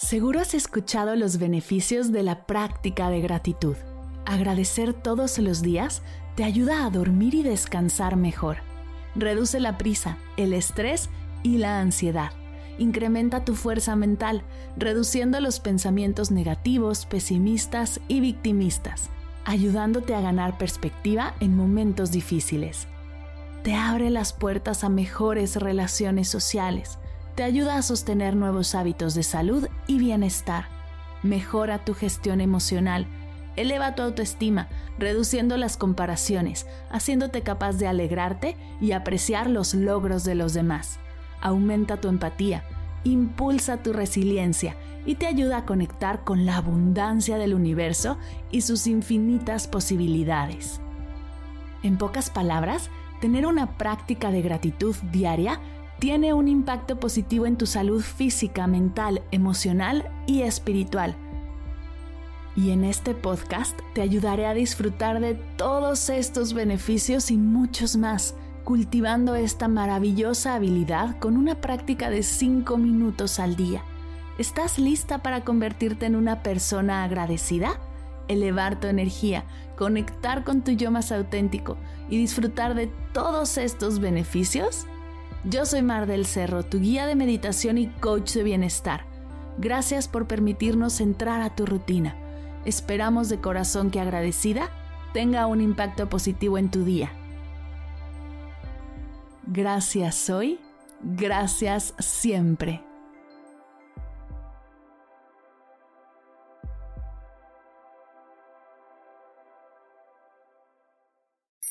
Seguro has escuchado los beneficios de la práctica de gratitud. Agradecer todos los días te ayuda a dormir y descansar mejor. Reduce la prisa, el estrés y la ansiedad. Incrementa tu fuerza mental, reduciendo los pensamientos negativos, pesimistas y victimistas, ayudándote a ganar perspectiva en momentos difíciles. Te abre las puertas a mejores relaciones sociales te ayuda a sostener nuevos hábitos de salud y bienestar. Mejora tu gestión emocional. Eleva tu autoestima, reduciendo las comparaciones, haciéndote capaz de alegrarte y apreciar los logros de los demás. Aumenta tu empatía, impulsa tu resiliencia y te ayuda a conectar con la abundancia del universo y sus infinitas posibilidades. En pocas palabras, tener una práctica de gratitud diaria tiene un impacto positivo en tu salud física, mental, emocional y espiritual. Y en este podcast te ayudaré a disfrutar de todos estos beneficios y muchos más, cultivando esta maravillosa habilidad con una práctica de 5 minutos al día. ¿Estás lista para convertirte en una persona agradecida? Elevar tu energía, conectar con tu yo más auténtico y disfrutar de todos estos beneficios? Yo soy Mar del Cerro, tu guía de meditación y coach de bienestar. Gracias por permitirnos entrar a tu rutina. Esperamos de corazón que agradecida tenga un impacto positivo en tu día. Gracias hoy, gracias siempre.